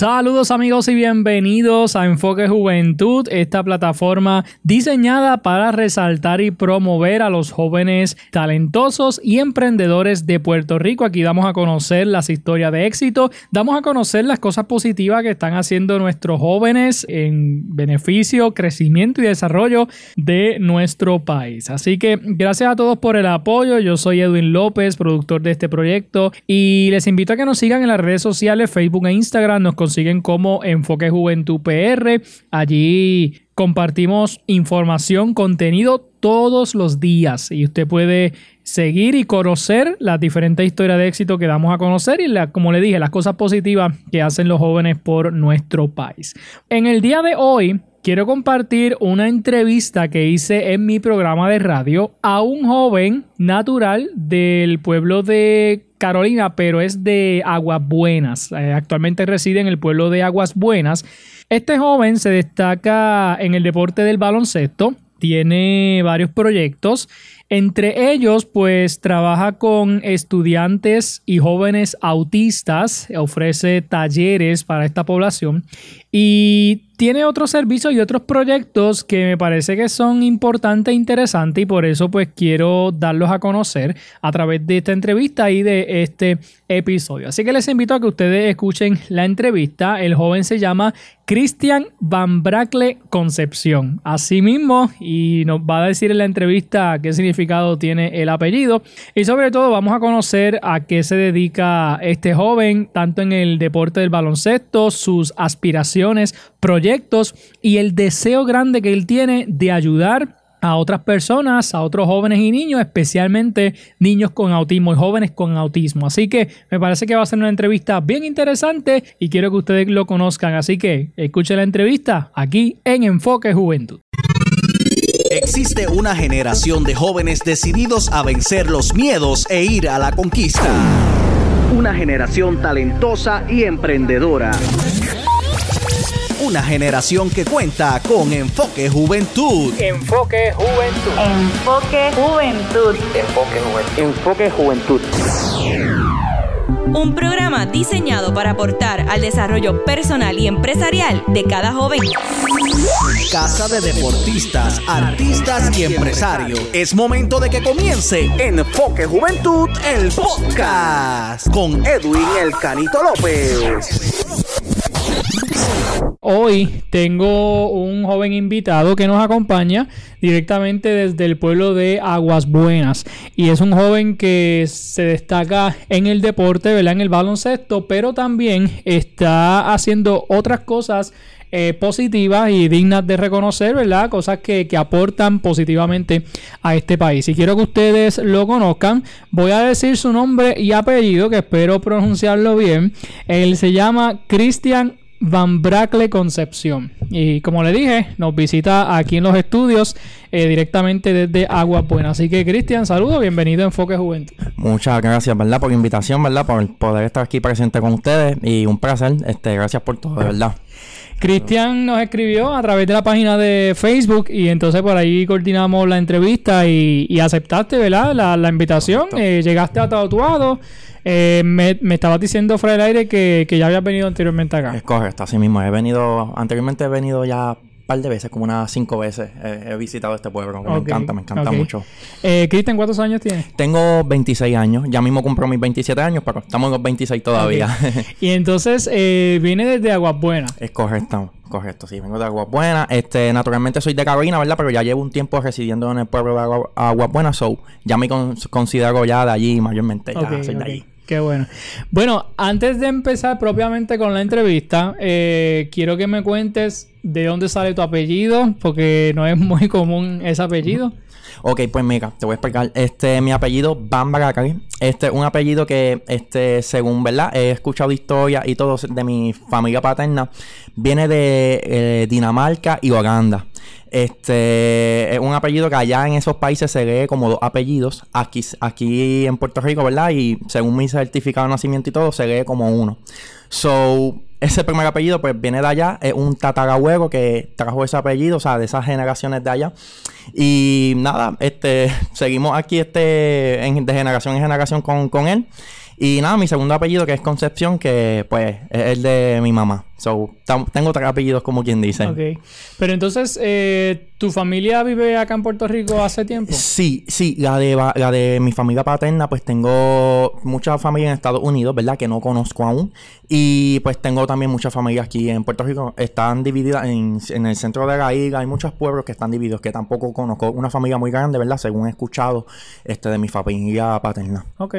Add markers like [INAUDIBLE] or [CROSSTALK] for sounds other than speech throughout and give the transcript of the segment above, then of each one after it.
Saludos amigos y bienvenidos a Enfoque Juventud, esta plataforma diseñada para resaltar y promover a los jóvenes talentosos y emprendedores de Puerto Rico. Aquí damos a conocer las historias de éxito, damos a conocer las cosas positivas que están haciendo nuestros jóvenes en beneficio, crecimiento y desarrollo de nuestro país. Así que gracias a todos por el apoyo. Yo soy Edwin López, productor de este proyecto y les invito a que nos sigan en las redes sociales, Facebook e Instagram. Nos consiguen como Enfoque Juventud PR. Allí compartimos información, contenido todos los días y usted puede seguir y conocer las diferentes historias de éxito que damos a conocer y como le dije, las cosas positivas que hacen los jóvenes por nuestro país. En el día de hoy quiero compartir una entrevista que hice en mi programa de radio a un joven natural del pueblo de Carolina, pero es de Aguas Buenas. Eh, actualmente reside en el pueblo de Aguas Buenas. Este joven se destaca en el deporte del baloncesto, tiene varios proyectos. Entre ellos, pues trabaja con estudiantes y jóvenes autistas, ofrece talleres para esta población y tiene otros servicios y otros proyectos que me parece que son importantes e interesantes y por eso pues quiero darlos a conocer a través de esta entrevista y de este episodio. Así que les invito a que ustedes escuchen la entrevista. El joven se llama Cristian Van Bracle Concepción. Así mismo, y nos va a decir en la entrevista qué significado tiene el apellido. Y sobre todo vamos a conocer a qué se dedica este joven, tanto en el deporte del baloncesto, sus aspiraciones, proyectos y el deseo grande que él tiene de ayudar a otras personas, a otros jóvenes y niños, especialmente niños con autismo y jóvenes con autismo. Así que me parece que va a ser una entrevista bien interesante y quiero que ustedes lo conozcan. Así que escuchen la entrevista aquí en Enfoque Juventud. Existe una generación de jóvenes decididos a vencer los miedos e ir a la conquista. Una generación talentosa y emprendedora una generación que cuenta con Enfoque Juventud. Enfoque Juventud. Enfoque Juventud. Enfoque Juventud. Enfoque Juventud. Un programa diseñado para aportar al desarrollo personal y empresarial de cada joven. Casa de deportistas, artistas y empresarios. Es momento de que comience Enfoque Juventud, el podcast, con Edwin El Canito López. Hoy tengo un joven invitado que nos acompaña directamente desde el pueblo de Aguas Buenas. Y es un joven que se destaca en el deporte, ¿verdad? En el baloncesto, pero también está haciendo otras cosas eh, positivas y dignas de reconocer, ¿verdad? Cosas que, que, aportan positivamente a este país. Si quiero que ustedes lo conozcan, voy a decir su nombre y apellido, que espero pronunciarlo bien. Él se llama Cristian Van Bracle Concepción. Y como le dije, nos visita aquí en los estudios eh, directamente desde Agua Buena. Así que, Cristian, saludos, bienvenido a Enfoque Juventud. Muchas gracias, ¿verdad? Por la invitación, ¿verdad? Por poder estar aquí presente con ustedes y un placer. Este, gracias por todo, de verdad. Cristian nos escribió a través de la página de Facebook y entonces por ahí coordinamos la entrevista y, aceptaste, ¿verdad? La, invitación. Eh, llegaste a Tatuado. Eh, me, me, estabas diciendo fuera del aire que, que ya habías venido anteriormente acá. Es correcto, así mismo. He venido, anteriormente he venido ya par de veces, como unas cinco veces he visitado este pueblo, me encanta, me encanta mucho. Eh, Cristian, ¿cuántos años tienes? Tengo 26 años, ya mismo cumplo mis 27 años, pero estamos en los 26 todavía. [LAUGHS] y entonces eh, viene desde Aguas Buenas. Es correcto. Correcto, sí, vengo de Aguas Buenas. Este, naturalmente soy de Carolina, ¿verdad? Pero ya llevo un tiempo residiendo en el pueblo de Aguas Buenas, so ya me considero ya de allí mayormente, ya soy de allí. Qué bueno. Bueno, antes de empezar propiamente con la entrevista, eh, quiero que me cuentes de dónde sale tu apellido, porque no es muy común ese apellido. Ok, pues mira, te voy a explicar. Este, mi apellido, Bambara Este es un apellido que, este, según, ¿verdad? He escuchado historias y todo de mi familia paterna. Viene de eh, Dinamarca y Holanda. Este es un apellido que allá en esos países se lee como dos apellidos. Aquí, aquí en Puerto Rico, ¿verdad? Y según mi certificado de nacimiento y todo, se lee como uno. So, ese primer apellido, pues viene de allá. Es un tatarabuelo que trajo ese apellido, o sea, de esas generaciones de allá. Y nada, este, [LAUGHS] seguimos aquí este, de generación en generación con, con él. Y nada, mi segundo apellido que es Concepción, que pues es el de mi mamá. So, tengo tres apellidos como quien dice. Ok. Pero entonces, eh, ¿tu familia vive acá en Puerto Rico hace tiempo? Sí, sí. La de, la de mi familia paterna, pues tengo mucha familia en Estados Unidos, ¿verdad? Que no conozco aún. Y pues tengo también mucha familia aquí en Puerto Rico. Están divididas en, en el centro de la isla. Hay muchos pueblos que están divididos que tampoco conozco. Una familia muy grande, ¿verdad? Según he escuchado este, de mi familia paterna. Ok.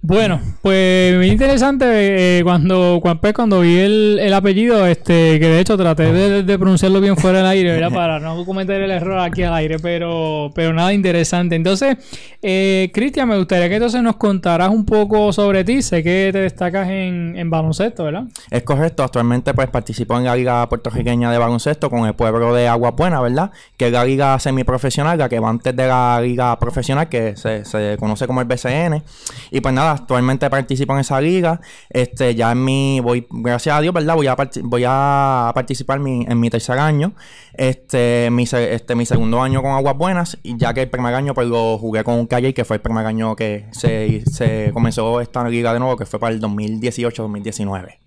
Bueno, pues interesante eh, cuando, cuando, pues, cuando vi el, el, apellido, este, que de hecho traté de, pronunciarlo bien fuera del aire, ¿verdad? Para no cometer el error aquí al aire, pero, pero nada interesante. Entonces, eh, Cristian, me gustaría que entonces nos contaras un poco sobre ti. Sé que te destacas en, en baloncesto, ¿verdad? Es correcto. Actualmente pues participo en la Liga Puertorriqueña de Baloncesto con el pueblo de Agua Buena, ¿verdad? Que es la liga semiprofesional, la que va antes de la liga profesional, que se, se conoce como el BCN. Y pues nada, actualmente participo en esa liga. Este, ya en mi, voy, gracias a Dios, ¿verdad? Voy a, voy a participar en mi tercer año. Este mi, este, mi segundo año con Aguas Buenas, y ya que el primer año pues lo jugué con Calle, que fue el primer año que se, se comenzó esta liga de nuevo, que fue para el 2018-2019.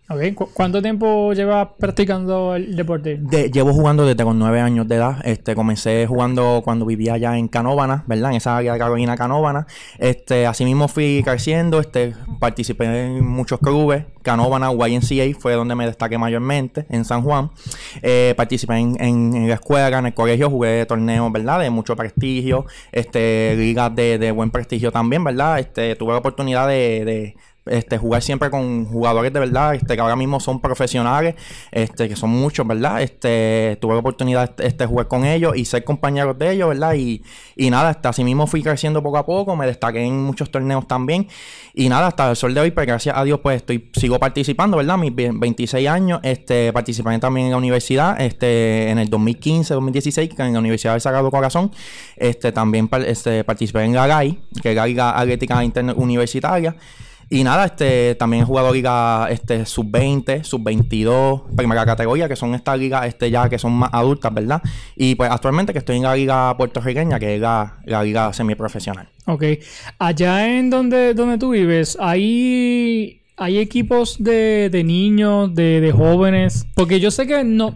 ¿Cuánto tiempo llevas practicando el deporte? llevo jugando desde con nueve años de edad. Este, comencé jugando cuando vivía allá en Canóvana, ¿verdad? En esa área de Carolina Canóvana. Este, así mismo fui creciendo, este, participé en muchos clubes. Canóvana, YNCA fue donde me destaqué mayormente, en San Juan. Eh, participé en, la escuela, en el colegio, jugué torneos, ¿verdad? De mucho prestigio, este, ligas de, de buen prestigio también, ¿verdad? Este, tuve la oportunidad de este, jugar siempre con jugadores de verdad, este, que ahora mismo son profesionales, este, que son muchos, ¿verdad? Este, tuve la oportunidad de este, jugar con ellos y ser compañeros de ellos, ¿verdad? Y, nada, hasta así mismo fui creciendo poco a poco, me destaqué en muchos torneos también. Y nada, hasta el sol de hoy, pues gracias a Dios, pues estoy, sigo participando, ¿verdad? Mis 26 años, este, participé también en la universidad, en el 2015, 2016, en la Universidad del Sagrado Corazón, este, también participé en la GAI, que es la Liga Atlética Universitaria. Y nada, este también he jugado liga este, sub-20, sub-22, primera categoría, que son estas ligas este, ya que son más adultas, ¿verdad? Y pues actualmente que estoy en la liga puertorriqueña, que es la, la liga semiprofesional. Ok. Allá en donde, donde tú vives, ¿hay, hay equipos de, de niños, de, de jóvenes? Porque yo sé que no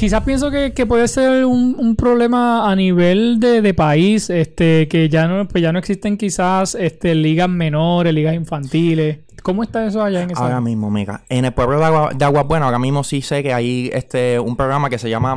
quizás pienso que, puede ser un, problema a nivel de, país, este, que ya no, pues ya no existen quizás este, ligas menores, ligas infantiles. ¿Cómo está eso allá en esa Ahora mismo, mega. En el pueblo de Agua, de Agua Buena, ahora mismo sí sé que hay este un programa que se llama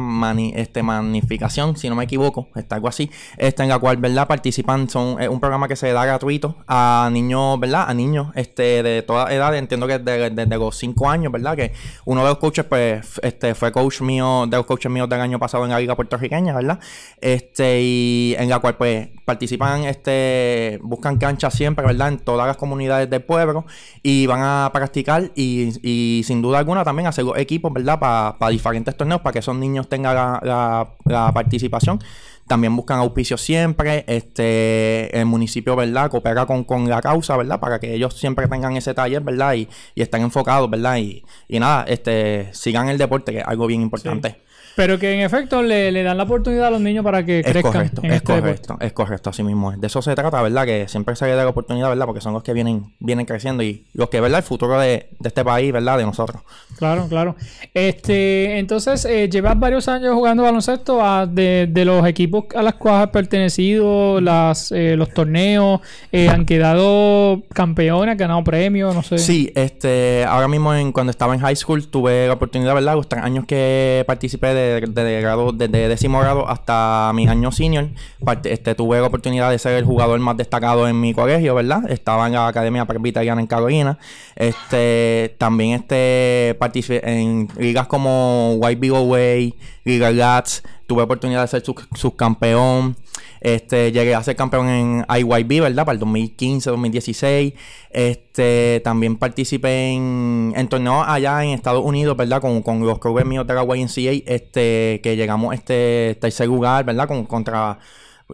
este Magnificación, si no me equivoco, está algo así, este en la cual, ¿verdad? Participan, son un programa que se da gratuito a niños, ¿verdad? A niños este de toda edad, entiendo que desde, los 5 años, ¿verdad? Que uno de los coaches, pues, este fue coach mío, de los coaches míos del año pasado en la Liga Puertorriqueña, ¿verdad? Este, y en la cual, pues, participan, este, buscan canchas siempre, ¿verdad? En todas las comunidades del pueblo y van a practicar y, sin duda alguna también hacer equipos, ¿verdad? Para diferentes torneos, para que esos niños tengan la, participación. También buscan auspicios siempre. Este, el municipio, ¿verdad? Coopera con, con, la causa, ¿verdad? Para que ellos siempre tengan ese taller, ¿verdad? Y, y estén enfocados, ¿verdad? Y, y nada, este, sigan el deporte, que es algo bien importante. Pero que en efecto le, le, dan la oportunidad a los niños para que crezcan. Correcto, es este correcto, es correcto, así mismo es. De eso se trata, ¿verdad? Que siempre se le da la oportunidad, ¿verdad? Porque son los que vienen, vienen creciendo y los que, ¿verdad? El futuro de, de este país, ¿verdad? De nosotros. Claro, claro. Este, entonces, eh, llevas varios años jugando baloncesto a, de, de, los equipos a los cuales has pertenecido, las, eh, los torneos, eh, han quedado campeones, han ganado premios, no sé. Sí, este, ahora mismo en, cuando estaba en high school tuve la oportunidad, ¿verdad? Los tres años que participé de de, grado, desde décimo grado hasta mi año senior. Este, tuve la oportunidad de ser el jugador más destacado en mi colegio, ¿verdad? Estaba en la Academia Presbiteriana en Carolina. Este, también este, participé en ligas como White Big Way, Liga Gats. Tuve oportunidad de ser subcampeón. Este, llegué a ser campeón en IYB, ¿verdad? Para el 2015, 2016. Este, también participé en, en torneos allá en Estados Unidos, ¿verdad? Con, con los clubes míos de la YNCA, este, que llegamos este tercer lugar, ¿verdad? Con, contra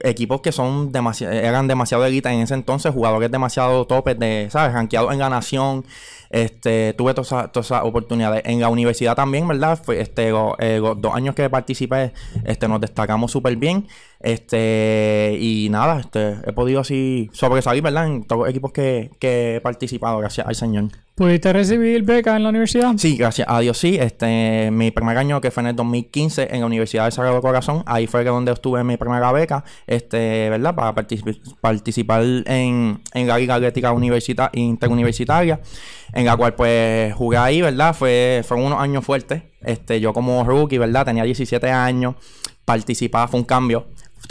equipos que son demasiado, eran demasiado elite en ese entonces, jugadores demasiado topes de, ¿sabes? Ranqueados en la nación. Este, tuve todas esas oportunidades. En la universidad también, ¿verdad? Este, eh, los dos años que participé, este, nos destacamos súper bien. Este, y nada, este, he podido así sobresalir, ¿verdad? En todos los equipos que, que he participado, gracias al Señor. ¿Pudiste recibir beca en la universidad? Sí, gracias a Dios sí. Este, mi primer año que fue en el 2015 en la Universidad de Sagrado Corazón, ahí fue donde obtuve mi primera beca, este, ¿verdad? Para particip- participar en, en la Liga Atlética Universita Interuniversitaria, en la cual pues jugué ahí, ¿verdad? Fue, fueron unos años fuertes. Este, yo como rookie, ¿verdad? Tenía 17 años, participaba, fue un cambio.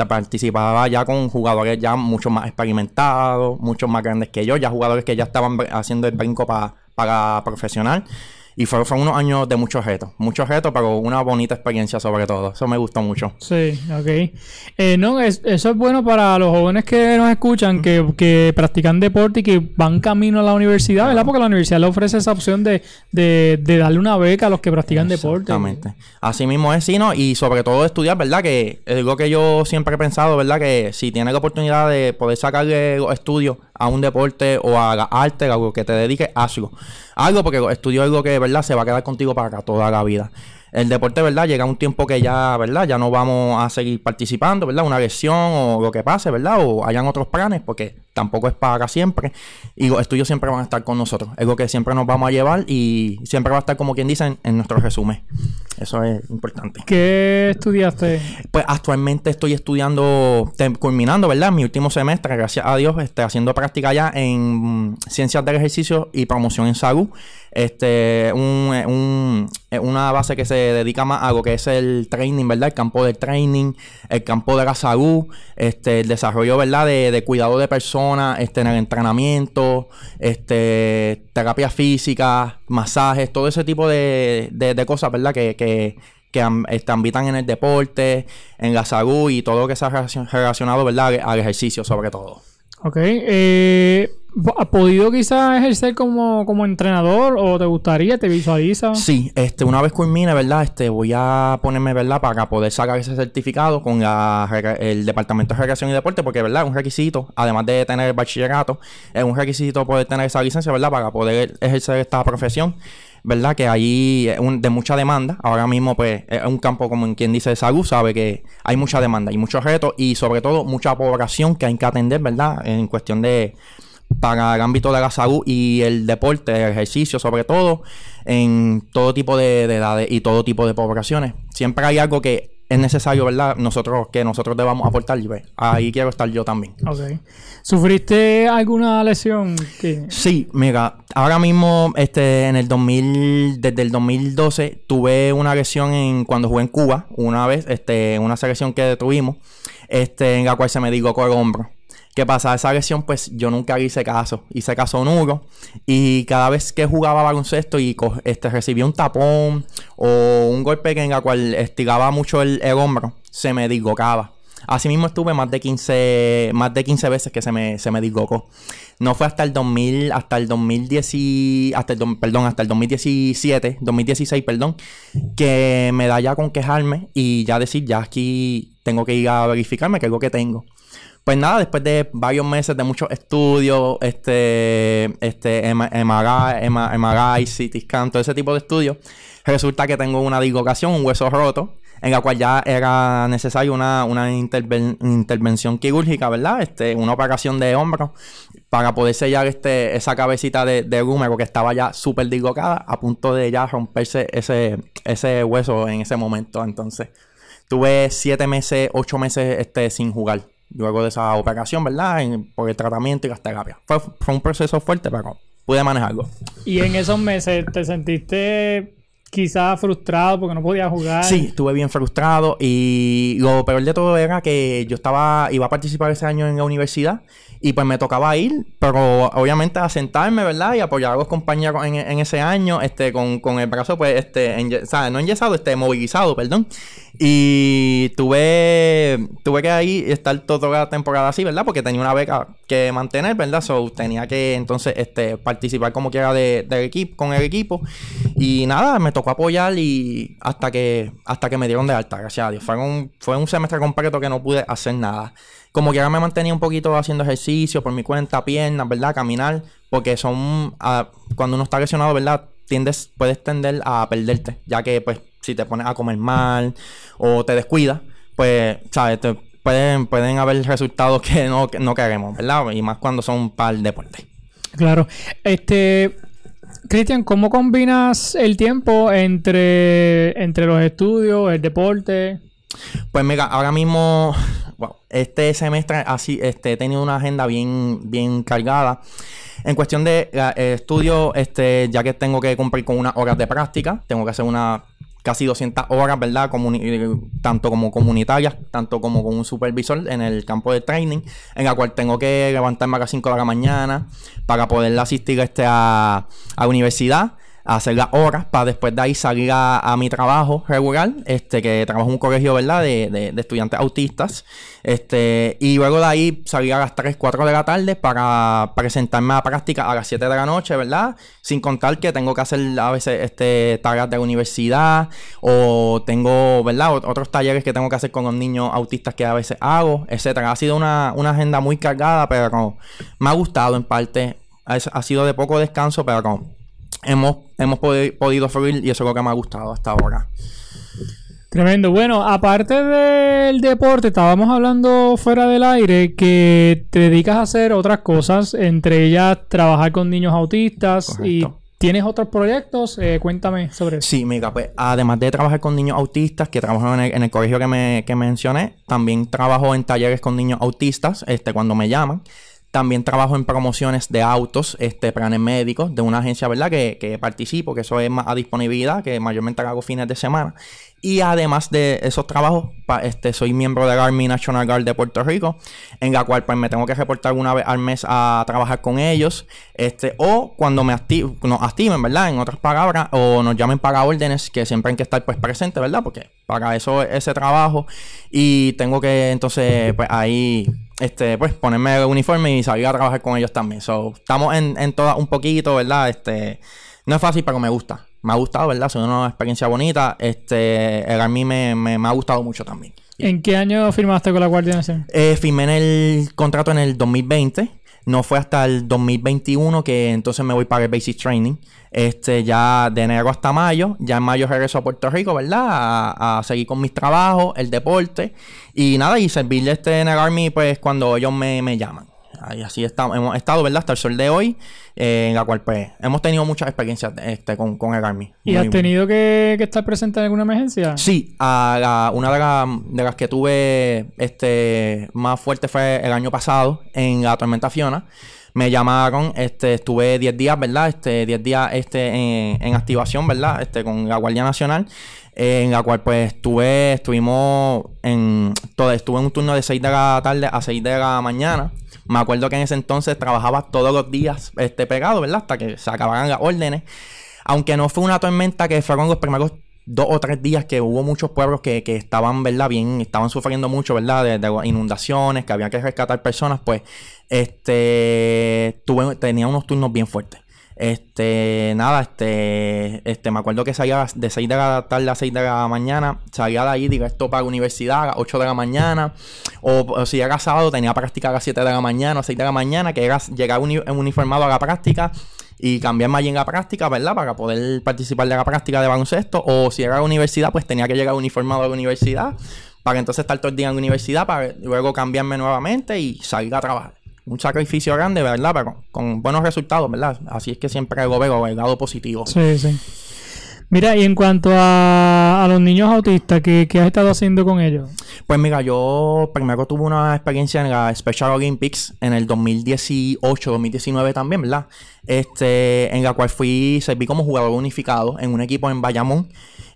Participaba ya con jugadores ya mucho más experimentados, mucho más grandes que yo, ya jugadores que ya estaban haciendo el brinco pa- para profesional. Y fueron, fueron unos años de muchos retos, muchos retos, pero una bonita experiencia sobre todo. Eso me gustó mucho. Sí, ok. Eh, no, es- eso es bueno para los jóvenes que nos escuchan, que, que practican deporte y que van camino a la universidad, ¿verdad? Porque la universidad le ofrece esa opción de, de, de darle una beca a los que practican deporte. Exactamente. Así mismo es, sí, ¿no? Y sobre todo estudiar, ¿verdad? Que es algo que yo siempre he pensado, ¿verdad? Que si tienes la oportunidad de poder sacarle los estudios a un deporte o a la arte, algo que te dediques, hazlo. Algo porque los estudios es algo que, ¿verdad? Se va a quedar contigo para toda la vida. El deporte, ¿verdad? Llega un tiempo que ya, ¿verdad? Ya no vamos a seguir participando, ¿verdad? Una lesión o lo que pase, ¿verdad? O hayan otros planes, porque tampoco es para siempre. Y los estudios siempre van a estar con nosotros. Es algo que siempre nos vamos a llevar y siempre va a estar, como quien dice, en, en nuestro resumen. Eso es importante. ¿Qué estudiaste? Pues actualmente estoy estudiando, culminando, ¿verdad? Mi último semestre, gracias a Dios, este, haciendo práctica ya en Ciencias del Ejercicio y Promoción en Salud. Este, un, un- una base que se dedica más a lo que es el training, ¿verdad? El campo del training, el campo de la salud, este, el desarrollo, ¿verdad? De, cuidado de personas, este, en el entrenamiento, este, terapia física, masajes, todo ese tipo de, cosas, ¿verdad? Que, que am- este, ambitan en el deporte, en la salud y todo lo que sea relacion- relacionado, ¿verdad? Al, ejercicio sobre todo. Ok. Eh, ¿Has podido quizás ejercer como, como entrenador o te gustaría, te visualizas? Sí, este, una vez culmine, ¿verdad? Este, voy a ponerme, ¿verdad? Para poder sacar ese certificado con la el Departamento de Recreación y Deporte, porque, ¿verdad? Es un requisito, además de tener el bachillerato, es un requisito poder tener esa licencia, ¿verdad? Para poder ejercer esta profesión, ¿verdad? Que ahí de mucha demanda. Ahora mismo, pues, es un campo, como en quien dice, salud, sabe que hay mucha demanda, hay muchos retos y, sobre todo, mucha población que hay que atender, ¿verdad? En cuestión de para el ámbito de la salud y el deporte, el ejercicio sobre todo, en todo tipo de edades y todo tipo de poblaciones. Siempre hay algo que es necesario, ¿verdad? Nosotros, que nosotros debamos aportar pues, ahí quiero estar yo también. Ok. ¿Sufriste alguna lesión? Que... Sí, mira, ahora mismo, este, en el 2000, desde el 2012, tuve una lesión en cuando jugué en Cuba, una vez, este, una selección que tuvimos, este, en la cual se me dislocó el hombro. ¿Qué pasa? Esa lesión, pues yo nunca hice caso. Hice caso nulo. Y cada vez que jugaba baloncesto y este, recibía un tapón o un golpe que en la cual estiraba mucho el, hombro, se me dislocaba. Asimismo estuve más de 15, más de 15 veces que se me, se me. No fue hasta el 2000, hasta el 2010, y- hasta el, perdón, hasta el 2017, 2016, perdón, que me da ya con quejarme y ya decir, ya aquí tengo que ir a verificarme que es lo que tengo. Pues nada, después de varios meses de muchos estudios, este, este, MRI, CT scan, todo ese tipo de estudios, resulta que tengo una dislocación, un hueso roto, en la cual ya era necesario una, una interven- intervención quirúrgica, ¿verdad? Este, una operación de hombro para poder sellar este, esa cabecita de, de húmero que estaba ya súper dislocada, a punto de ya romperse ese, ese hueso en ese momento. Entonces, tuve siete meses, ocho meses este, sin jugar. Luego de esa operación, ¿verdad? Por el tratamiento y las terapias. Fue, fue un proceso fuerte, pero pude manejarlo. Y en esos meses te sentiste quizás frustrado porque no podías jugar. Sí, estuve bien frustrado y lo peor de todo era que yo estaba, iba a participar ese año en la universidad y pues me tocaba ir, pero obviamente a sentarme, ¿verdad? Y apoyar a los compañeros en, en ese año, este, con, con el brazo, pues, este, enye- o no enyesado, este, movilizado, perdón. Y tuve, tuve que ahí estar toda la temporada así, ¿verdad? Porque tenía una beca que mantener, ¿verdad? So, tenía que entonces, este, participar como quiera de, del equipo, con el equipo. Y nada, me tocó apoyar y hasta que, hasta que me dieron de alta, gracias a Dios. Fue un, fue un semestre completo que no pude hacer nada. Como quiera me mantenía un poquito haciendo ejercicio por mi cuenta, piernas, ¿verdad? Caminar, porque son, ah, cuando uno está lesionado, ¿verdad? Tiendes, puedes tender a perderte, ya que pues si te pones a comer mal o te descuidas, pues, ¿sabes? Pueden, pueden haber resultados [LAUGHS] que no, que no queremos, ¿verdad? Y más cuando son para el deporte. Claro. Este, Cristian, ¿cómo combinas el tiempo entre, entre los estudios, el deporte? Pues mira, ahora mismo, este semestre así, este, he tenido una agenda bien, bien cargada. En cuestión de eh, estudio, este, ya que tengo que cumplir con unas horas de práctica, tengo que hacer una casi 200 horas, ¿verdad? Eh, tanto como comunitarias, tanto como con un supervisor en el campo de training, en la cual tengo que levantarme a las 5 de la mañana para poder asistir este a, a la hacer las horas para después de ahí salir a, mi trabajo regular, este, que trabajo en un colegio, ¿verdad? De, de, estudiantes autistas. Este, y luego de ahí salir a las 3, 4 de la tarde para presentarme a práctica a las 7 de la noche, ¿verdad? Sin contar que tengo que hacer a veces este, tareas de la universidad o tengo, ¿verdad? Otros talleres que tengo que hacer con los niños autistas que a veces hago, etcétera. Ha sido una, una agenda muy cargada, pero me ha gustado en parte. Ha, ha sido de poco descanso, pero hemos, hemos podido fluir y eso es lo que me ha gustado hasta ahora. Tremendo. Bueno, aparte del deporte, estábamos hablando fuera del aire que te dedicas a hacer otras cosas, entre ellas trabajar con niños autistas y ¿Tienes otros proyectos? Eh, cuéntame sobre eso. Sí, mira, pues además de trabajar con niños autistas, que trabajo en el, en el colegio que, me, que mencioné, también trabajo en talleres con niños autistas, este, cuando me llaman. También trabajo en promociones de autos, este, planes médicos, de una agencia, ¿verdad? Que, que participo, que eso es más a disponibilidad, que mayormente hago fines de semana. Y además de esos trabajos, este, soy miembro del Army National Guard de Puerto Rico, en la cual pues me tengo que reportar una vez al mes a trabajar con ellos, este, o cuando me nos activen, ¿verdad? En otras palabras, o nos llamen para órdenes, que siempre hay que estar pues presente, ¿verdad? Porque para eso ese trabajo, y tengo que entonces pues ahí este, pues ponerme el uniforme y salir a trabajar con ellos también. So, estamos en, en todas un poquito, ¿verdad? Este, no es fácil, pero me gusta me ha gustado, ¿verdad? Es una experiencia bonita. Este, el Army me, me, ha gustado mucho también. ¿En qué año firmaste con la Guardia Nacional? Eh, firmé en el contrato en el 2020. No fue hasta el 2021 que entonces me voy para el Basic Training. Este, ya de enero hasta mayo. Ya en mayo regreso a Puerto Rico, ¿verdad? A, seguir con mis trabajos, el deporte. Y nada, y servirle este en el Army, pues cuando ellos me, me llaman. Y así estamos, hemos estado, ¿verdad? Hasta el sol de hoy, eh, en la cual pues hemos tenido muchas experiencias este, con, con el Army. ¿Y has tenido que, estar presente en alguna emergencia? Sí, a una de, las que tuve este más fuerte fue el año pasado, en la tormenta Fiona. Me llamaron, este, estuve 10 días, ¿verdad? Este, 10 días este, en, activación, ¿verdad? Este, con la Guardia Nacional en la cual pues estuve, estuvimos en todo, estuve en un turno de 6 de la tarde a 6 de la mañana. Me acuerdo que en ese entonces trabajaba todos los días este, pegado, ¿verdad? Hasta que se acabaran las órdenes. Aunque no fue una tormenta que fueron los primeros dos o tres días que hubo muchos pueblos que, estaban, ¿verdad? Bien, estaban sufriendo mucho, ¿verdad? De, inundaciones, que había que rescatar personas, pues, este, tuve, tenía unos turnos bien fuertes. Este, nada, este, este, me acuerdo que salía de 6 de la tarde a 6 de la mañana, salía de ahí directo para la universidad a las 8 de la mañana, o, si era sábado tenía práctica a las 7 de la mañana o 6 de la mañana, que era llegar uniformado a la práctica y cambiarme allí en la práctica, ¿verdad? Para poder participar de la práctica de baloncesto, o si era universidad, pues tenía que llegar uniformado a la universidad, para entonces estar todo el día en la universidad, para luego cambiarme nuevamente y salir a trabajar un sacrificio grande, ¿verdad? Pero con buenos resultados, ¿verdad? Así es que siempre lo veo el lado positivo. Sí, sí. Mira, y en cuanto a, los niños autistas, ¿qué, has estado haciendo con ellos? Pues mira, yo primero tuve una experiencia en la Special Olympics en el 2018, 2019 también, ¿verdad? Este, en la cual fui, serví como jugador unificado en un equipo en Bayamón.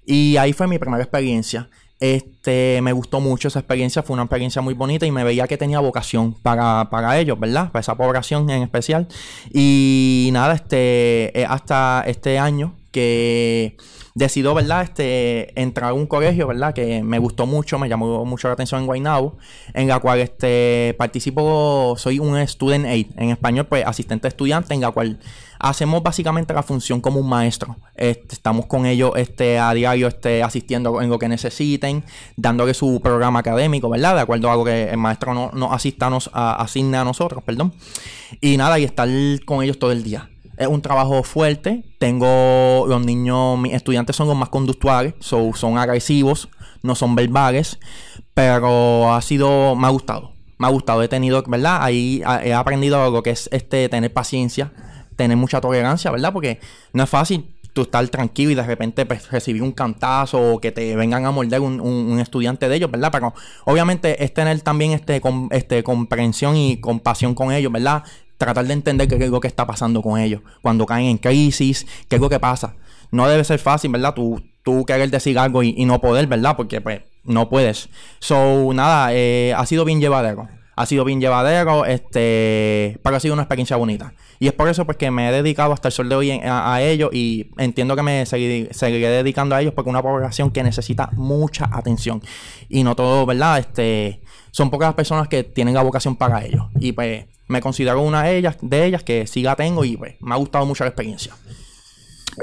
Y ahí fue mi primera experiencia. Este, me gustó mucho esa experiencia, fue una experiencia muy bonita y me veía que tenía vocación para, para ellos, ¿verdad? Para esa población en especial. Y nada, este, eh, hasta este año que decidió, ¿verdad? Este, entrar a un colegio, ¿verdad? Que me gustó mucho, me llamó mucho la atención en Guaynabo, en la cual este, participo, soy un student aid, en español, pues asistente estudiante, en la cual hacemos básicamente la función como un maestro. Este, estamos con ellos este, a diario este, asistiendo en lo que necesiten, dándole su programa académico, ¿verdad? De acuerdo a lo que el maestro nos no asista, nos asigna a nosotros, perdón. Y nada, y estar con ellos todo el día Es un trabajo fuerte. Tengo los niños, mis estudiantes son los más conductuales, so- son agresivos, no son verbales, pero ha sido, me ha gustado. Me ha gustado, he tenido, ¿verdad? Ahí ah, he aprendido lo que es este tener paciencia, tener mucha tolerancia, ¿verdad? Porque no es fácil tú estar tranquilo y de repente pues, recibir un cantazo o que te vengan a morder un, un- un estudiante de ellos, ¿verdad? Pero obviamente es tener también este, com- este comprensión y compasión con ellos, ¿verdad? Tratar de entender qué es lo que está pasando con ellos. Cuando caen en crisis, qué es lo que pasa. No debe ser fácil, ¿verdad? Tú, tú querer decir algo y, no poder, ¿verdad? Porque pues no puedes. So, nada, eh, ha sido bien llevadero. Ha sido bien llevadero, este, pero ha sido una experiencia bonita. Y es por eso pues, que me he dedicado hasta el sol de hoy a, ellos y entiendo que me seguiré dedicando a ellos porque es una población que necesita mucha atención. Y no todo, ¿verdad? Este, son pocas las personas que tienen la vocación para ellos. Y pues me considero una de ellas, de ellas que sí la tengo y pues me ha gustado mucho la experiencia.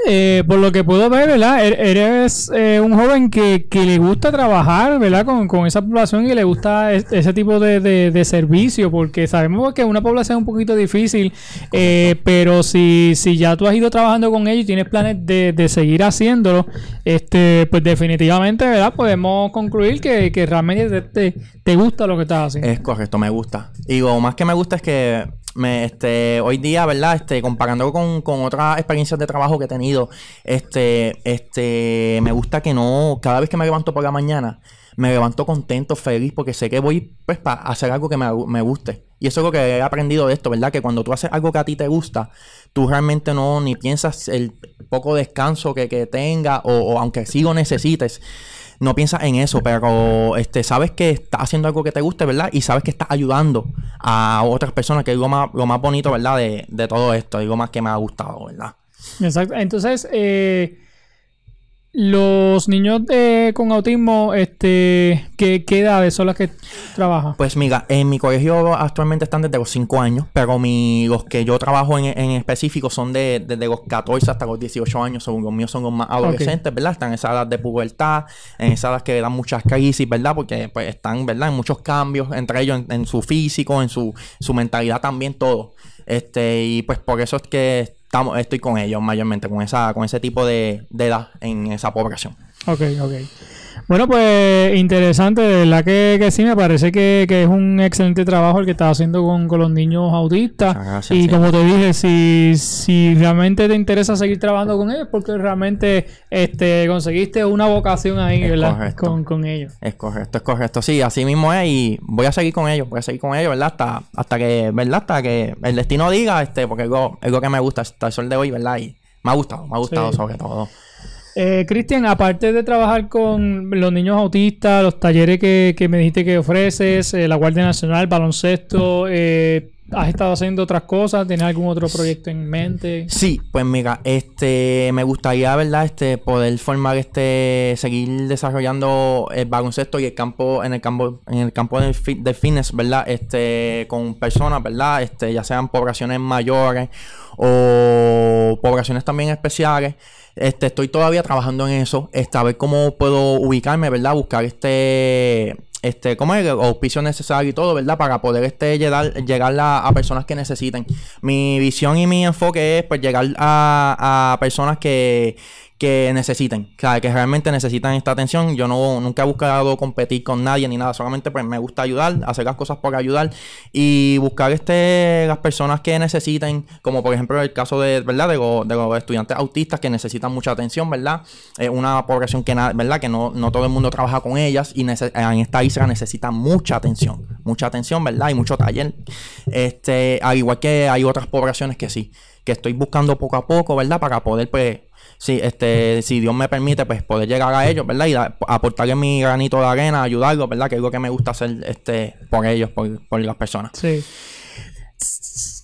Eh, por lo que puedo ver, ¿verdad? Er- Eres eh, un joven que, que le gusta trabajar, ¿verdad? Con, con esa población y le gusta es- ese tipo de, de- de servicio, porque sabemos que es una población un poquito difícil, eh, pero si, si ya tú has ido trabajando con ellos y tienes planes de, de seguir haciéndolo, este, pues definitivamente, ¿verdad? Podemos concluir que, que realmente te, te- te gusta lo que estás haciendo. Es correcto, me gusta. Y lo más que me gusta es que me, este, hoy día, ¿verdad? Este, comparando con, otras experiencias de trabajo que he tenido, este, este, me gusta que no, cada vez que me levanto por la mañana, me levanto contento, feliz, porque sé que voy, pues, para hacer algo que me, me guste. Y eso es lo que he aprendido de esto, ¿verdad? Que cuando tú haces algo que a ti te gusta, tú realmente no ni piensas el poco descanso que, que tenga o, o aunque sí lo necesites no piensas en eso, pero este, sabes que estás haciendo algo que te guste, ¿verdad? Y sabes que estás ayudando a otras personas, que es lo más, lo más bonito, ¿verdad? De, de todo esto, lo más que me ha gustado, ¿verdad? Exacto. Entonces, eh, los niños eh, con autismo, este, ¿qué, qué edades son las que trabajan? Pues mira, en mi colegio actualmente están desde los 5 años, pero mi, los que yo trabajo en, en específico son de, desde los 14 hasta los 18 años, según los míos son los más adolescentes, ¿verdad? Están en esa edad de pubertad, en esa edad que dan muchas crisis, ¿verdad? Porque pues están, ¿verdad? En muchos cambios, entre ellos en, en su físico, en su, su mentalidad también, todo. Este, y pues por eso es que estamos, estoy con ellos mayormente, con esa, con ese tipo de, de edad en esa población. Ok, ok. Bueno, pues interesante, de verdad que, que sí, me parece que, que es un excelente trabajo el que estás haciendo con, con los niños autistas. Gracias, y sí. como te dije, si, si realmente te interesa seguir trabajando con ellos, porque realmente este, conseguiste una vocación ahí, Es ¿verdad? correcto. Con, con ellos. Es correcto, es correcto. Sí, así mismo es y voy a seguir con ellos, voy a seguir con ellos, ¿verdad? Hasta, hasta que, ¿verdad? Hasta que el destino diga, este, porque es lo, es lo que me gusta hasta el sol de hoy, ¿verdad? Y me ha gustado, me ha gustado Sí. sobre todo. Eh, Cristian, aparte de trabajar con los niños autistas, los talleres que, que me dijiste que ofreces, eh, la Guardia Nacional, baloncesto, eh, ¿has estado haciendo otras cosas? ¿Tienes algún otro proyecto en mente? Sí, pues mira, este, me gustaría, ¿verdad? Este, poder formar, este, seguir desarrollando el baloncesto y el campo, en el campo, en el campo del, del fitness, ¿verdad? Este, con personas, ¿verdad? Este, ya sean poblaciones mayores o poblaciones también especiales. Este, estoy todavía trabajando en eso, este, a ver cómo puedo ubicarme, ¿verdad? Buscar este, este, ¿cómo es? Auspicio necesario y todo, ¿verdad? Para poder este, llegar, llegar a, a personas que necesiten. Mi visión y mi enfoque es, pues, llegar a, a personas que, que necesiten, o sea, que realmente necesitan esta atención. Yo no nunca he buscado competir con nadie ni nada, solamente pues me gusta ayudar, hacer las cosas por ayudar y buscar este las personas que necesiten, como por ejemplo el caso de, ¿verdad? De, los- estudiantes autistas que necesitan mucha atención, ¿verdad? Es una población que ¿verdad? Que no, no todo el mundo trabaja con ellas y en esta isla necesita mucha atención, mucha atención, ¿verdad? Y mucho taller. Este, al igual que hay otras poblaciones que sí, que estoy buscando poco a poco, ¿verdad? Para poder pues si este si Dios me permite pues poder llegar a ellos verdad y da- aportarle mi granito de arena ayudarlos verdad que es lo que me gusta hacer este por ellos por, por las personas Sí.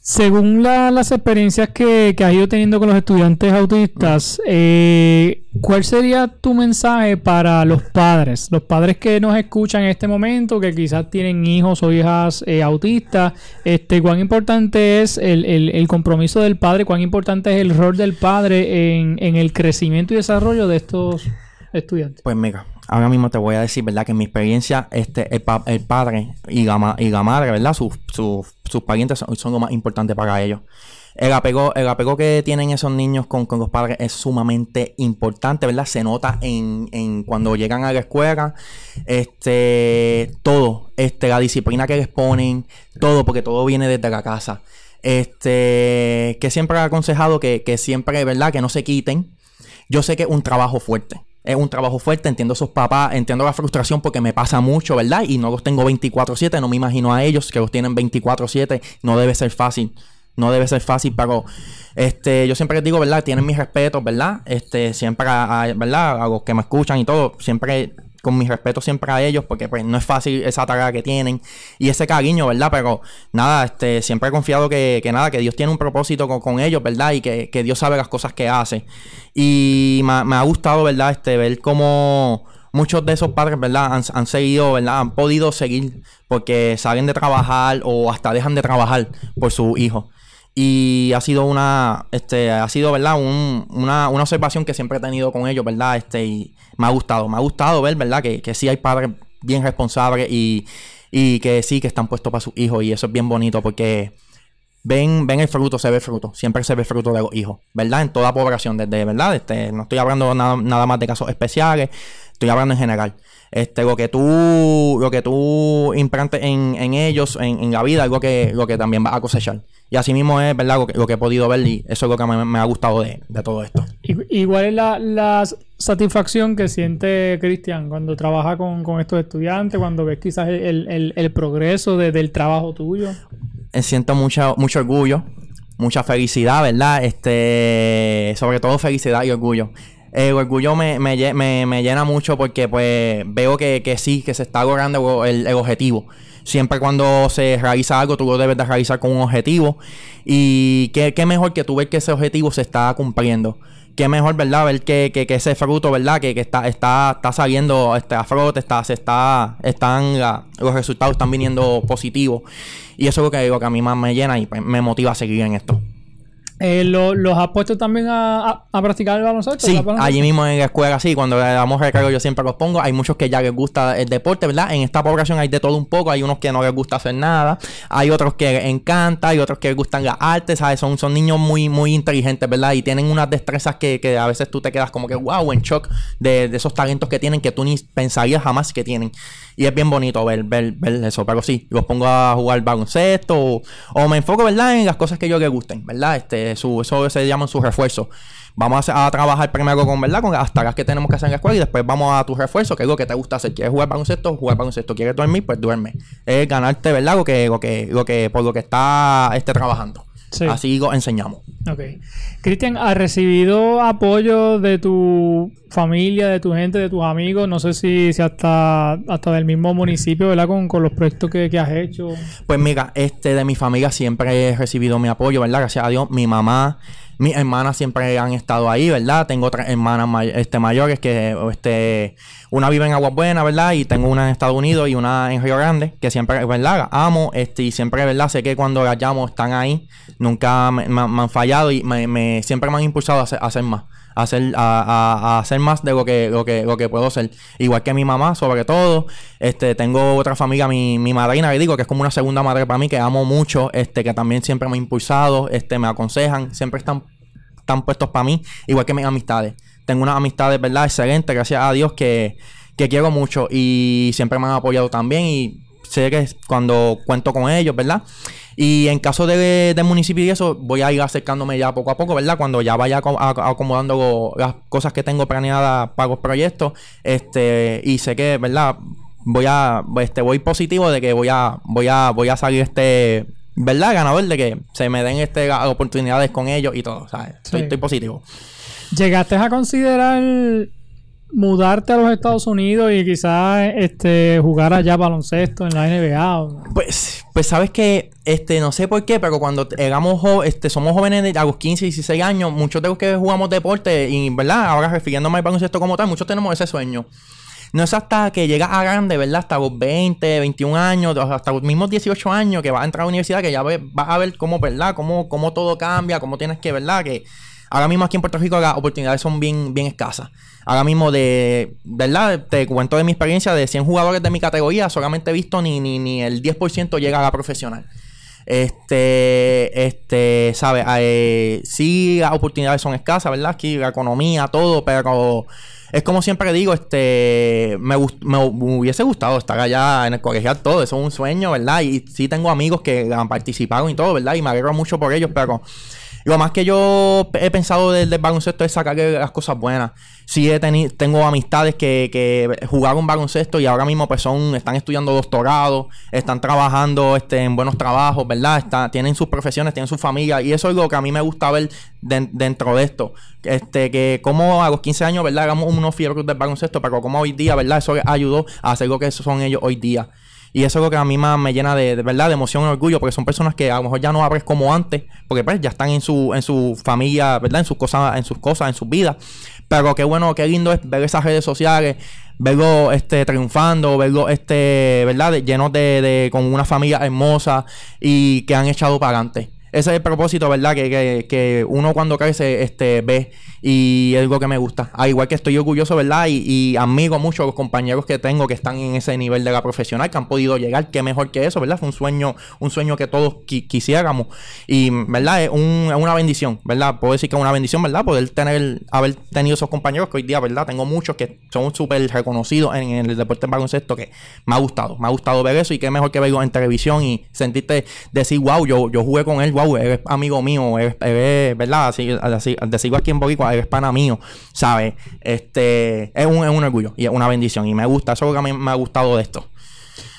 Según la- las experiencias que, has ido teniendo con los estudiantes autistas, eh, ¿cuál sería tu mensaje para los padres? Los padres que nos escuchan en este momento, que quizás tienen hijos o hijas eh, autistas, este, ¿cuán importante es el, el- el compromiso del padre? ¿Cuán importante es el rol del padre en, en el crecimiento y desarrollo de estos estudiantes? Pues mira, ahora mismo te voy a decir, ¿verdad? Que en mi experiencia, este, el, pa- el padre y la, madre, ¿verdad? Sus, sus, sus parientes son, son lo más importante para ellos. El apego, el apego que tienen esos niños con, con los padres es sumamente importante, ¿verdad? Se nota en, en cuando llegan a la escuela, este, todo, este, la disciplina que les ponen, todo, porque todo viene desde la casa. Este, que siempre he aconsejado que, que siempre, ¿verdad? Que no se quiten. Yo sé que es un trabajo fuerte es un trabajo fuerte, entiendo a sus papás, entiendo la frustración porque me pasa mucho, ¿verdad? Y no los tengo 24/7, no me imagino a ellos que los tienen 24/7, no debe ser fácil, no debe ser fácil, pero este, yo siempre les digo, ¿verdad? Tienen mis respetos, ¿verdad? Este, siempre, a, ¿verdad? A los que me escuchan y todo, siempre con mi respeto siempre a ellos, porque pues no es fácil esa tarea que tienen y ese cariño, ¿verdad? Pero nada, este, siempre he confiado que, que nada, que Dios tiene un propósito con, ellos, ¿verdad? Y que, que, Dios sabe las cosas que hace. Y me, ha gustado, ¿verdad? Este, ver cómo muchos de esos padres, ¿verdad? Han, han, seguido, ¿verdad? Han podido seguir porque salen de trabajar o hasta dejan de trabajar por su hijo. Y ha sido una, este, ha sido, ¿verdad? Un, una, una, observación que siempre he tenido con ellos, ¿verdad? Este, y me ha gustado, me ha gustado ver, ¿verdad? Que, que sí hay padres bien responsables y, y que sí que están puestos para sus hijos. Y eso es bien bonito porque ven, ven el fruto, se ve fruto. Siempre se ve fruto de los hijos, ¿verdad? En toda población, desde, ¿verdad? Este, no estoy hablando nada, nada más de casos especiales, estoy hablando en general. Este, lo que tú, lo que tú implantes en, en ellos, en, en, la vida, algo que, lo que también vas a cosechar. Y así mismo es, ¿verdad? Lo que, lo que he podido ver y eso es lo que me, ha gustado de, de, todo esto. Igual es la, la satisfacción que siente Cristian cuando trabaja con, con, estos estudiantes, cuando ves quizás el, el, el progreso de, del trabajo tuyo. Eh, siento mucho, mucho orgullo, mucha felicidad, ¿verdad? Este, sobre todo felicidad y orgullo. El orgullo me, me, me, me llena mucho porque pues veo que, que sí, que se está logrando el, el objetivo siempre cuando se realiza algo, tú lo debes de realizar con un objetivo. Y qué, qué mejor que tú ver que ese objetivo se está cumpliendo. Qué mejor, ¿verdad? Ver que, que, que ese fruto, ¿verdad? Que, que está, está, está saliendo este, a flote, está, se está, están, la, los resultados están viniendo positivos. Y eso es lo que, lo que a mí más me llena y pues, me motiva a seguir en esto. Eh, lo, ¿Los has puesto también a, a, a practicar el baloncesto? Sí, allí mismo en la escuela, sí. Cuando le damos recargo yo siempre los pongo. Hay muchos que ya les gusta el deporte, ¿verdad? En esta población hay de todo un poco. Hay unos que no les gusta hacer nada. Hay otros que les encanta. Hay otros que les gustan las artes, ¿sabes? Son, son niños muy, muy inteligentes, ¿verdad? Y tienen unas destrezas que, que a veces tú te quedas como que, wow, en shock de, de esos talentos que tienen que tú ni pensarías jamás que tienen. Y es bien bonito ver, ver, ver eso. Pero sí, los pongo a jugar baloncesto o, o, me enfoco, ¿verdad? En las cosas que yo les gusten, ¿verdad? Este, su, eso se llama su refuerzo. Vamos a, a, trabajar primero con, ¿verdad? Con las tareas que tenemos que hacer en la escuela y después vamos a tu refuerzo, que es lo que te gusta hacer. ¿Quieres jugar baloncesto? Jugar baloncesto. ¿Quieres dormir? Pues duerme. Es ganarte, ¿verdad? Lo que, lo que, lo que, por lo que está este, trabajando. Sí. Así lo enseñamos. Ok. Cristian, ¿has recibido apoyo de tu familia, de tu gente, de tus amigos? No sé si, si hasta, hasta del mismo municipio, ¿verdad? Con, con los proyectos que, que, has hecho. Pues mira, este de mi familia siempre he recibido mi apoyo, ¿verdad? Gracias a Dios. Mi mamá, mis hermanas siempre han estado ahí, ¿verdad? Tengo otras hermanas este, mayores que este, una vive en Agua Buena, ¿verdad? Y tengo una en Estados Unidos y una en Río Grande, que siempre, ¿verdad? Amo, este, y siempre, ¿verdad? Sé que cuando las llamo están ahí, nunca me, me, han fallado y me, siempre me han impulsado a hacer, a hacer más. Hacer, a, a, a, hacer más de lo que, lo que, lo que puedo ser. Igual que mi mamá, sobre todo. Este, tengo otra familia, mi, mi madrina, que digo, que es como una segunda madre para mí, que amo mucho, este, que también siempre me ha impulsado, este, me aconsejan, siempre están, están puestos para mí, igual que mis amistades. Tengo unas amistades, ¿verdad? Excelentes, gracias a Dios, que, que quiero mucho y siempre me han apoyado también y sé que cuando cuento con ellos, ¿verdad? Y en caso de, de municipio y eso, voy a ir acercándome ya poco a poco, ¿verdad? Cuando ya vaya acomodando las cosas que tengo planeadas para los proyectos, este, y sé que, ¿verdad? Voy a, este, voy positivo de que voy a, voy a, voy a salir este, ¿verdad? Ganador de que se me den este oportunidades con ellos y todo, ¿sabes? Sí. Estoy, estoy positivo. ¿Llegaste a considerar mudarte a los Estados Unidos y quizás este jugar allá baloncesto en la NBA? ¿o? Pues, pues sabes que este no sé por qué, pero cuando éramos este somos jóvenes de a los 15, 16 años, muchos de los que jugamos deporte y verdad, ahora refiriéndome al baloncesto como tal, muchos tenemos ese sueño. No es hasta que llegas a grande, ¿verdad? Hasta los 20, 21 años, hasta los mismos 18 años que vas a entrar a la universidad, que ya vas a ver cómo, ¿verdad? Cómo, cómo todo cambia, cómo tienes que, ¿verdad? Que ahora mismo aquí en Puerto Rico las oportunidades son bien, bien escasas. Ahora mismo de, ¿verdad? Te cuento de mi experiencia, de 100 jugadores de mi categoría, solamente he visto ni, ni, ni el 10% llega a la profesional. Este, este, ¿sabes? Eh, sí, las oportunidades son escasas, ¿verdad? Aquí la economía, todo, pero es como siempre digo, este, me, me, hubiese gustado estar allá en el colegial todo, eso es un sueño, ¿verdad? Y sí tengo amigos que han participado y todo, ¿verdad? Y me alegro mucho por ellos, pero lo más que yo he pensado del, baloncesto es sacarle las cosas buenas. Sí he tengo amistades que, que jugaron baloncesto y ahora mismo pues son, están estudiando doctorado, están trabajando este, en buenos trabajos, ¿verdad? Está, tienen sus profesiones, tienen su familia y eso es lo que a mí me gusta ver dentro de esto. Este, que como a los 15 años, ¿verdad? Hagamos unos fiebres del baloncesto, pero como hoy día, ¿verdad? Eso les ayudó a hacer lo que son ellos hoy día. Y eso es lo que a mí más me llena de, verdad de emoción y orgullo, porque son personas que a lo mejor ya no abres como antes, porque pues ya están en su, en su familia, ¿verdad? En sus cosas, en sus cosas, en sus vidas. Pero qué bueno, qué lindo es ver esas redes sociales, verlo este, triunfando, verlo este, ¿verdad? llenos de, de, con una familia hermosa y que han echado para adelante ese es el propósito, ¿verdad? Que, que, uno cuando crece este, ve y es algo que me gusta. Al igual que estoy orgulloso, ¿verdad? Y, y amigo mucho los compañeros que tengo que están en ese nivel de la profesional, que han podido llegar. Qué mejor que eso, ¿verdad? Fue un sueño, un sueño que todos quisiéramos. Y, ¿verdad? Es, un, una bendición, ¿verdad? Puedo decir que es una bendición, ¿verdad? Poder tener, haber tenido esos compañeros que hoy día, ¿verdad? Tengo muchos que son súper reconocidos en, el deporte de baloncesto que me ha gustado. Me ha gustado ver eso y qué mejor que verlo en televisión y sentirte decir, wow, yo, yo jugué con él, wow eres amigo mío, eres, ¿verdad? Así, así, decirlo aquí en Boricua, eres pana mío, ¿sabes? Este, es un, es un orgullo y es una bendición y me gusta, eso es lo que a mí me ha gustado de esto.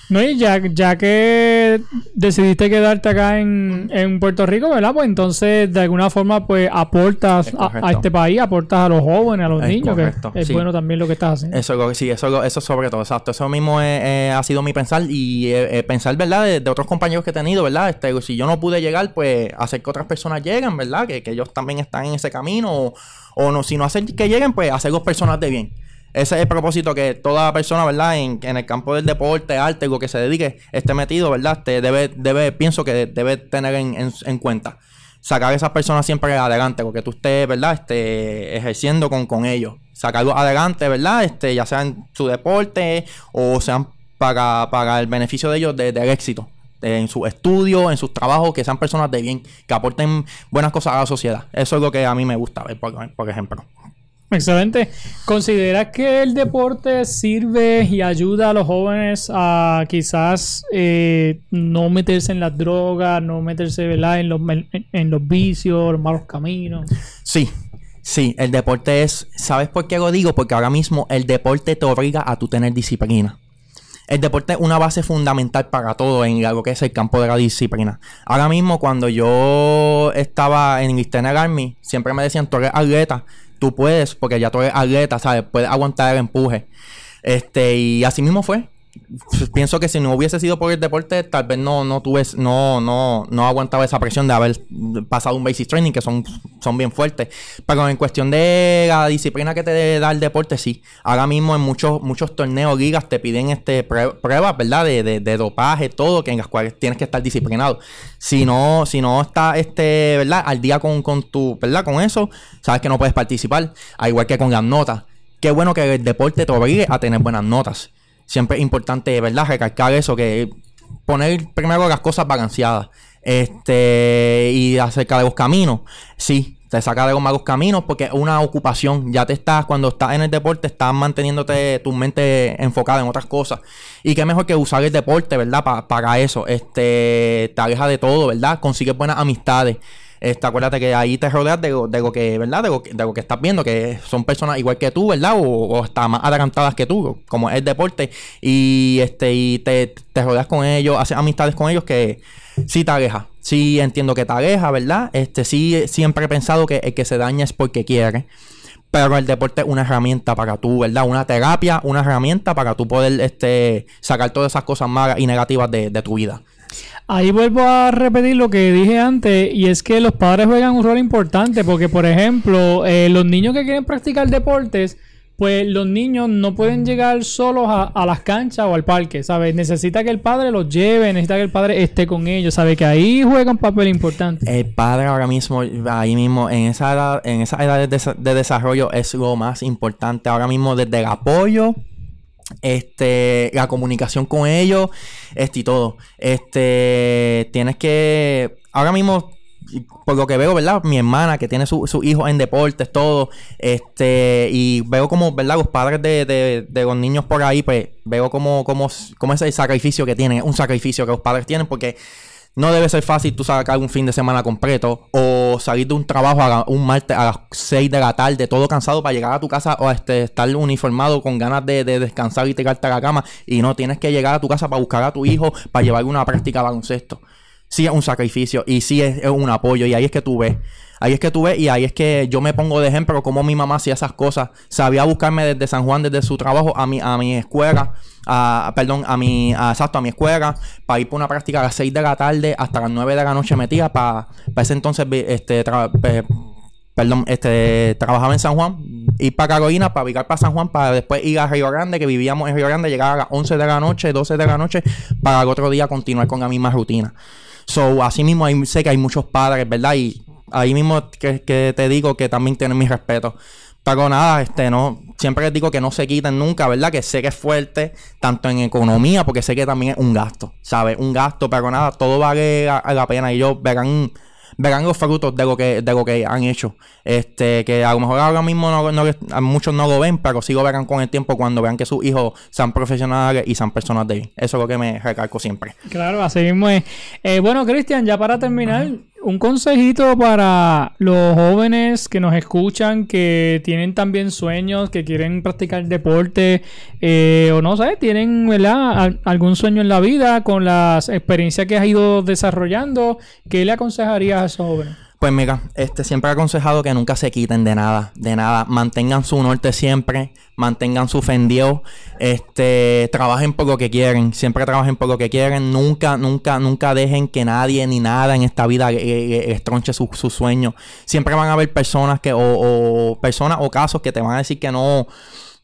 No, y ya, ya que decidiste quedarte acá en, en, Puerto Rico, ¿verdad? Pues entonces de alguna forma pues aportas a, este país, aportas a los jóvenes, a los niños, que es bueno también lo que estás haciendo. Eso, sí, eso, eso sobre todo, exacto. Eso mismo ha sido mi pensar y pensar, ¿verdad? De, otros compañeros que he tenido, ¿verdad? Este, si yo no pude llegar, pues hacer que otras personas lleguen, ¿verdad? Que, que ellos también están en ese camino o, o no, si no hacer que lleguen, pues hacer dos personas de bien. Ese es el propósito que toda persona, ¿verdad? En, el campo del deporte, arte, lo que se dedique, esté metido, ¿verdad? Te debe, debe, pienso que debe tener en, cuenta. Sacar a esas personas siempre adelante, porque tú estés, ¿verdad? Este, ejerciendo con, con ellos. Sacarlos adelante, ¿verdad? Este, ya sea en su deporte o sean para, para el beneficio de ellos del éxito en su estudio, en sus trabajos, que sean personas de bien, que aporten buenas cosas a la sociedad. Eso es lo que a mí me gusta ver, por ejemplo. Excelente. ¿Consideras que el deporte sirve y ayuda a los jóvenes a quizás eh, no meterse en las drogas, no meterse En, los, en los vicios, los malos caminos? Sí, sí, el deporte es... ¿Sabes por qué lo digo? Porque ahora mismo el deporte te obliga a tu tener disciplina. El deporte es una base fundamental para todo en algo que es el campo de la disciplina. Ahora mismo, cuando yo estaba en el Army, siempre me decían, tú eres atleta, tú puedes, porque ya tú eres atleta, ¿sabes? Puedes aguantar el empuje. Este, y así mismo fue. Pienso que si no hubiese sido por el deporte, tal vez no, no tuve, no, no, no aguantaba esa presión de haber pasado un basic training, que son, son bien fuertes. Pero en cuestión de la disciplina que te da el deporte, sí. Ahora mismo en muchos, muchos torneos, ligas, te piden este pruebas, ¿verdad? De, de, dopaje, todo, que en las cuales tienes que estar disciplinado. Si no, si no está este, ¿verdad? Al día con, con tu, ¿verdad? Con eso, sabes que no puedes participar. Al igual que con las notas. Qué bueno que el deporte te obligue a tener buenas notas. Siempre es importante, ¿verdad? Recalcar eso, que poner primero las cosas balanceadas. Este, y acerca de los caminos, sí, te saca de los malos caminos porque es una ocupación. Ya te estás, cuando estás en el deporte, estás manteniéndote tu mente enfocada en otras cosas. Y qué mejor que usar el deporte, ¿verdad? para eso. Este, te aleja de todo, ¿verdad? Consigues buenas amistades. Este, acuérdate que ahí te rodeas de, de lo que, ¿verdad? De lo, que estás viendo, que son personas igual que tú, ¿verdad? O, o más adelantadas que tú, como es el deporte. Y este, y te, te rodeas con ellos, haces amistades con ellos que sí te aleja. Sí entiendo que te aleja, ¿verdad? Este, sí, siempre he pensado que el que se daña es porque quiere. Pero el deporte es una herramienta para tú, ¿verdad? Una terapia, una herramienta para tú poder este, sacar todas esas cosas malas y negativas de, de tu vida. Ahí vuelvo a repetir lo que dije antes y es que los padres juegan un rol importante porque, por ejemplo, eh, los niños que quieren practicar deportes, pues los niños no pueden llegar solos a, las canchas o al parque, ¿sabes? Necesita que el padre los lleve, necesita que el padre esté con ellos, ¿sabes? Que ahí juega un papel importante. El padre ahora mismo, ahí mismo, en esa edad, en esa edad de, de desarrollo es lo más importante ahora mismo desde el apoyo este, la comunicación con ellos, este y todo. Este, tienes que, ahora mismo, por lo que veo, ¿verdad? Mi hermana que tiene sus su hijos en deportes, todo, este, y veo como, ¿verdad? Los padres de, de, de los niños por ahí, pues veo como, como, como ese sacrificio que tienen, un sacrificio que los padres tienen, porque no debe ser fácil tú sacar un fin de semana completo o salir de un trabajo a un martes a las 6 de la tarde, todo cansado para llegar a tu casa o este, estar uniformado con ganas de, descansar y tirarte a la cama y no tienes que llegar a tu casa para buscar a tu hijo para llevar una práctica baloncesto. Sí es un sacrificio y sí es, un apoyo y ahí es que tú ves. Ahí es que tú ves y ahí es que yo me pongo de ejemplo como mi mamá hacía esas cosas. Sabía buscarme desde San Juan, desde su trabajo a mi, a mi escuela a, perdón, a mi, a, exacto, a mi escuela, para ir por una práctica a las 6 de la tarde hasta las 9 de la noche metida, para, para ese entonces, este, perdón, este, trabajaba en San Juan, ir para Carolina, para virar para San Juan, para después ir a Río Grande, que vivíamos en Río Grande, llegar a las 11 de la noche, 12 de la noche, para el otro día continuar con la misma rutina. So, así mismo hay, sé que hay muchos padres, ¿verdad? Y ahí mismo que, que te digo que también tienen mi respeto. Pero nada, este, no, siempre les digo que no se quiten nunca, ¿verdad? Que sé que es fuerte, tanto en economía, porque sé que también es un gasto, ¿sabes? Un gasto, pero nada, todo vale la, pena y ellos verán, verán los frutos de lo que, de lo que han hecho. Este, que a lo mejor ahora mismo no, muchos no lo ven, pero sí lo verán con el tiempo cuando vean que sus hijos sean profesionales y sean personas de bien. Eso es lo que me recalco siempre. Claro, así mismo es. Eh, bueno, Cristian, ya para terminar, un consejito para los jóvenes que nos escuchan, que tienen también sueños, que quieren practicar deporte, eh, o no sé, tienen algún sueño en la vida con las experiencias que has ido desarrollando. ¿Qué le aconsejarías a esos jóvenes? Pues mira, este siempre he aconsejado que nunca se quiten de nada, de nada, mantengan su norte siempre, mantengan su fendió, este, trabajen por lo que quieren, siempre trabajen por lo que quieren, nunca, nunca, nunca dejen que nadie ni nada en esta vida estronche su, su sueño. Siempre van a haber personas que, o, o personas o casos que te van a decir que no,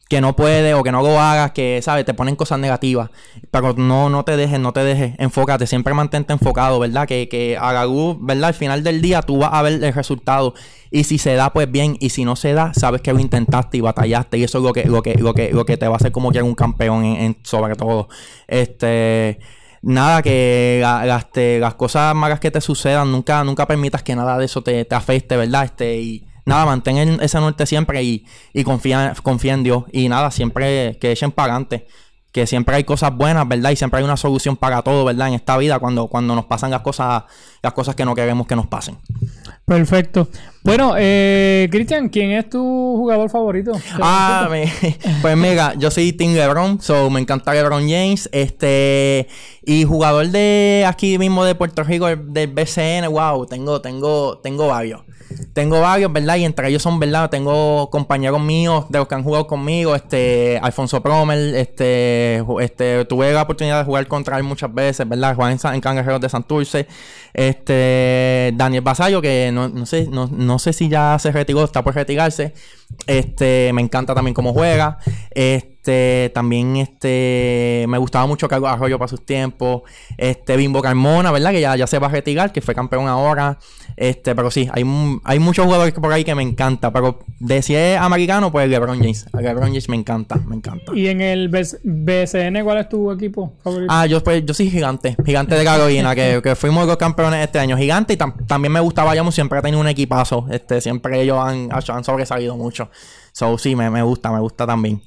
que no puede o que no lo hagas, que, ¿sabes? Te ponen cosas negativas. Pero no, no te dejes, no te dejes. Enfócate, siempre mantente enfocado, ¿verdad? Que, que haga luz, ¿verdad? Al final del día tú vas a ver el resultado. Y si se da, pues bien. Y si no se da, sabes que lo intentaste y batallaste. Y eso es lo que, lo que, lo que, lo que te va a hacer como que un campeón en, sobre todo. Este nada, que este, las cosas malas que te sucedan, nunca, nunca permitas que nada de eso te, te afecte, ¿verdad? Este, y nada, mantén ese norte siempre y, y confía, confía en Dios. Y nada, siempre que echen para adelante. Que siempre hay cosas buenas, ¿verdad? Y siempre hay una solución para todo, ¿verdad? En esta vida, cuando, cuando nos pasan las cosas, las cosas que no queremos que nos pasen. Perfecto. Bueno, eh, Cristian, ¿quién es tu jugador favorito? Ah, [LAUGHS] pues mega, yo soy Team LeBron, so me encanta LeBron James, este y jugador de aquí mismo de Puerto Rico del BCN, wow, tengo tengo tengo varios. Tengo varios, ¿verdad? Y entre ellos son, ¿verdad? Tengo compañeros míos de los que han jugado conmigo, este, Alfonso Promel, este, este, tuve la oportunidad de jugar contra él muchas veces, ¿verdad? Jugar en, en de Santurce, este, Daniel Basayo, que no, no sé, no, no sé si ya se retiró, está por retirarse, este, me encanta también cómo juega, este, también este, me gustaba mucho Carlos Arroyo para sus tiempos. Este, Bimbo Carmona, ¿verdad? Que ya, ya se va a retirar, que fue campeón ahora. Este, pero sí, hay, hay muchos jugadores por ahí que me encanta. Pero de si es americano, pues LeBron James. LeBron James me encanta, me encanta. ¿Y en el BCN cuál es tu equipo favorito? Ah, yo, pues, yo soy gigante. Gigante de Carolina, que, que fuimos los campeones este año. Gigante y también me gustaba Bayamón, siempre ha tenido un equipazo. Este, siempre ellos han, han sobresalido mucho. So, sí, me, me gusta, me gusta también.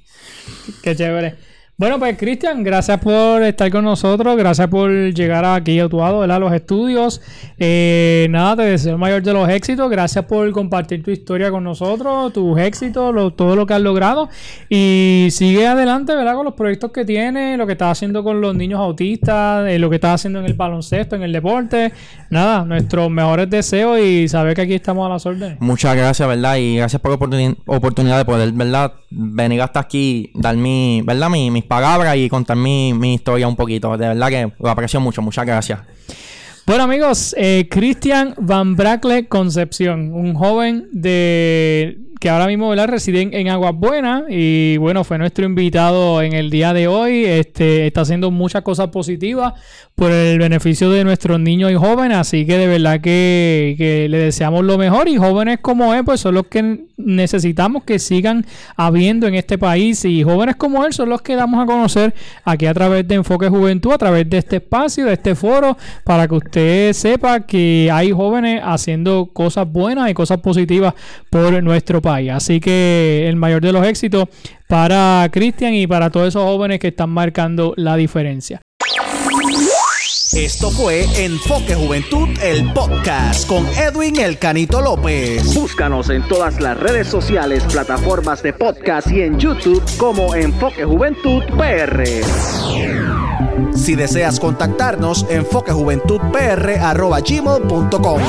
Qué chévere. Bueno, pues Cristian, gracias por estar con nosotros, gracias por llegar aquí a tu lado, A los estudios. Eh, nada, te deseo el mayor de los éxitos, gracias por compartir tu historia con nosotros, tus éxitos, todo lo que has logrado. Y sigue adelante, ¿verdad? Con los proyectos que tienes, lo que estás haciendo con los niños autistas, eh, lo que estás haciendo en el baloncesto, en el deporte. Nada, nuestros mejores deseos y saber que aquí estamos a las órdenes. Muchas gracias, ¿verdad? Y gracias por la oportunidad de poder, ¿verdad? Venir hasta aquí, dar mi, ¿verdad? Mi, palabras y contar mi, historia un poquito. De verdad que lo aprecio mucho. Muchas gracias. Bueno amigos, eh, Cristian Van Bracle Concepción, un joven de que ahora mismo reside en, Aguas Buenas y bueno, fue nuestro invitado en el día de hoy. Este, está haciendo muchas cosas positivas por el beneficio de nuestros niños y jóvenes, así que de verdad que, que le deseamos lo mejor. Y jóvenes como él pues son los que necesitamos que sigan habiendo en este país. Y jóvenes como él son los que damos a conocer aquí a través de Enfoque Juventud, a través de este espacio, de este foro, para que usted sepa que hay jóvenes haciendo cosas buenas y cosas positivas por nuestro país. Así que el mayor de los éxitos para Cristian y para todos esos jóvenes que están marcando la diferencia. Esto fue Enfoque Juventud, el podcast con Edwin El Canito López. Búscanos en todas las redes sociales, plataformas de podcast y en YouTube como Enfoque Juventud PR. Si deseas contactarnos, enfoquejuventudpr.gmail.com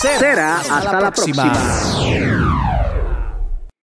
Será hasta, la próxima.